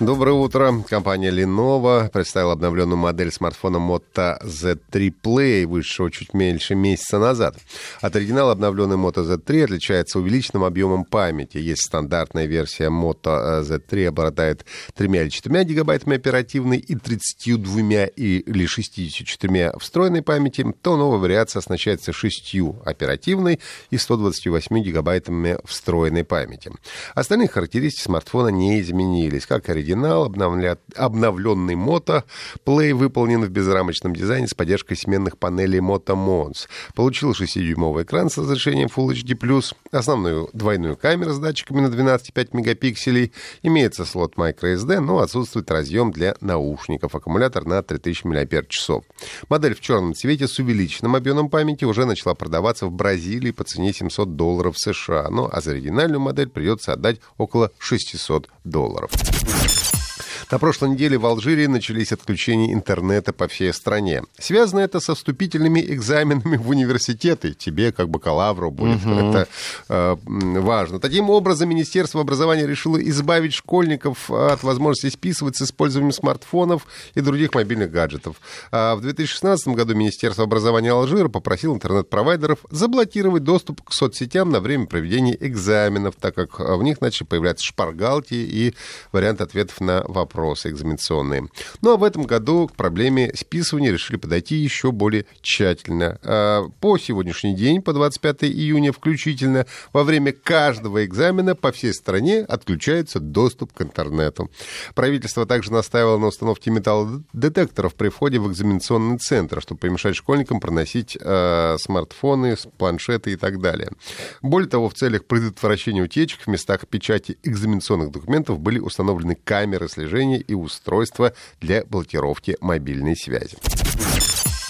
Доброе утро. Компания Lenovo представила обновленную модель смартфона Moto Z3 Play, вышедшего чуть меньше месяца назад. От оригинала обновленный Moto Z3 отличается увеличенным объемом памяти. Есть стандартная версия Moto Z3, обладает 3 или 4 гигабайтами оперативной и 32 или 64 встроенной памяти, то новая вариация оснащается 6 оперативной и 128 гигабайтами встроенной памяти. Остальные характеристики смартфона не изменились, как оригинал оригинал, обновля... обновленный Moto Play выполнен в безрамочном дизайне с поддержкой сменных панелей Moto Mons. Получил 6-дюймовый экран с разрешением Full HD+, основную двойную камеру с датчиками на 12,5 мегапикселей, имеется слот microSD, но отсутствует разъем для наушников, аккумулятор на 3000 мАч. Модель в черном цвете с увеличенным объемом памяти уже начала продаваться в Бразилии по цене 700 долларов США, ну а за оригинальную модель придется отдать около 600 долларов. На прошлой неделе в Алжире начались отключения интернета по всей стране. Связано это со вступительными экзаменами в университеты. Тебе, как бакалавру, будет угу. это э, важно. Таким образом, Министерство образования решило избавить школьников от возможности списывать с использованием смартфонов и других мобильных гаджетов. А в 2016 году Министерство образования Алжира попросило интернет-провайдеров заблокировать доступ к соцсетям на время проведения экзаменов, так как в них начали появляться шпаргалки и варианты ответов на вопросы вопросы экзаменационные. Ну а в этом году к проблеме списывания решили подойти еще более тщательно. А, по сегодняшний день, по 25 июня включительно, во время каждого экзамена по всей стране отключается доступ к интернету. Правительство также настаивало на установке металлодетекторов при входе в экзаменационный центр, чтобы помешать школьникам проносить э, смартфоны, планшеты и так далее. Более того, в целях предотвращения утечек в местах печати экзаменационных документов были установлены камеры слежения приложения и устройства для блокировки мобильной связи.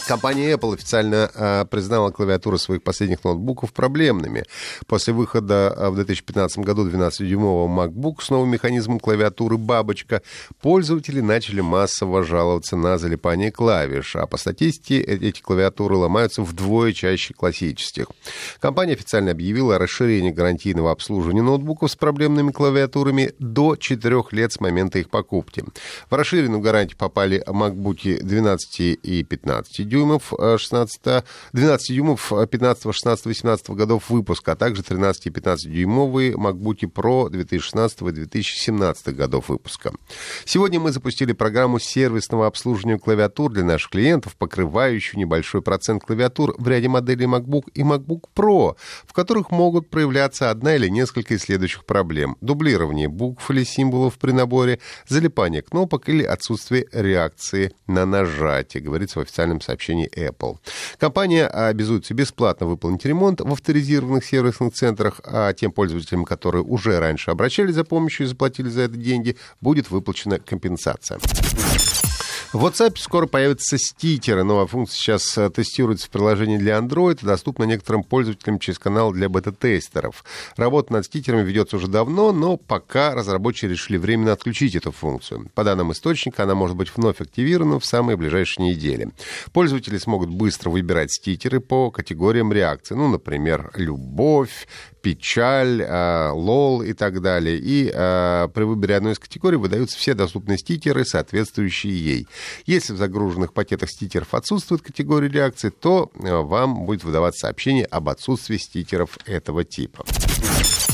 Компания Apple официально э, признала клавиатуры своих последних ноутбуков проблемными. После выхода в 2015 году 12-дюймового MacBook с новым механизмом клавиатуры «Бабочка» пользователи начали массово жаловаться на залипание клавиш, а по статистике эти клавиатуры ломаются вдвое чаще классических. Компания официально объявила о расширении гарантийного обслуживания ноутбуков с проблемными клавиатурами до 4 лет с момента их покупки. В расширенную гарантию попали MacBook 12 и 15 дюймов, дюймов 16, 12 дюймов 15, 16, 18 годов выпуска, а также 13 и 15 дюймовые MacBook Pro 2016 и 2017 годов выпуска. Сегодня мы запустили программу сервисного обслуживания клавиатур для наших клиентов, покрывающую небольшой процент клавиатур в ряде моделей MacBook и MacBook Pro, в которых могут проявляться одна или несколько из следующих проблем. Дублирование букв или символов при наборе, залипание кнопок или отсутствие реакции на нажатие, говорится в официальном сообщении сообщений Apple. Компания обязуется бесплатно выполнить ремонт в авторизированных сервисных центрах, а тем пользователям, которые уже раньше обращались за помощью и заплатили за это деньги, будет выплачена компенсация. В WhatsApp скоро появятся стикеры. Новая функция сейчас э, тестируется в приложении для Android и доступна некоторым пользователям через канал для бета-тестеров. Работа над стикерами ведется уже давно, но пока разработчики решили временно отключить эту функцию. По данным источника, она может быть вновь активирована в самые ближайшие недели. Пользователи смогут быстро выбирать стикеры по категориям реакции. Ну, например, любовь, печаль, э, лол и так далее. И э, при выборе одной из категорий выдаются все доступные стикеры, соответствующие ей. Если в загруженных пакетах стикеров отсутствует категория реакции, то э, вам будет выдаваться сообщение об отсутствии стикеров этого типа.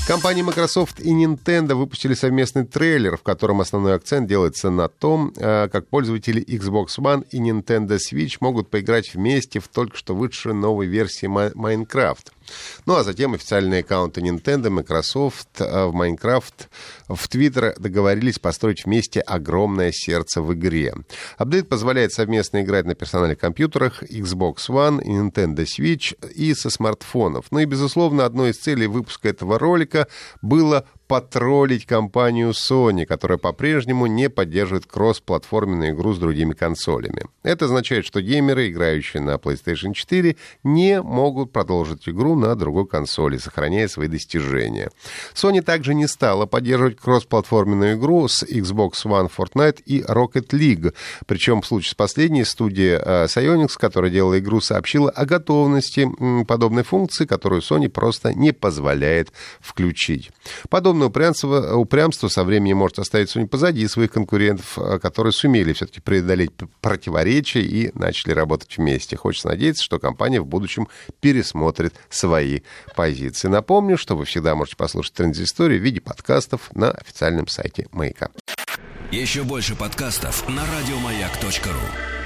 Компании Microsoft и Nintendo выпустили совместный трейлер, в котором основной акцент делается на том, э, как пользователи Xbox One и Nintendo Switch могут поиграть вместе в только что вышедшей новой версии Minecraft. Ну а затем официальные аккаунты Nintendo, Microsoft э, в Minecraft в Twitter договорились построить вместе огромное сердце в игре. Апдейт позволяет совместно играть на персональных компьютерах Xbox One Nintendo Switch и со смартфонов. Ну и, безусловно, одной из целей выпуска этого ролика было потроллить компанию Sony, которая по-прежнему не поддерживает кросс-платформенную игру с другими консолями. Это означает, что геймеры, играющие на PlayStation 4, не могут продолжить игру на другой консоли, сохраняя свои достижения. Sony также не стала поддерживать кросс-платформенную игру с Xbox One Fortnite и Rocket League. Причем в случае с последней студия э, Psyonix, которая делала игру, сообщила о готовности подобной функции, которую Sony просто не позволяет включить. Подобное упрямство, упрямство со временем может оставить Sony позади своих конкурентов, э, которые сумели все-таки преодолеть противоречия и начали работать вместе. Хочется надеяться, что компания в будущем пересмотрит свои позиции. Напомню, что вы всегда можете послушать транзисторию в виде подкастов на официальном сайте Маяка. Еще больше подкастов на радиомаяк.ру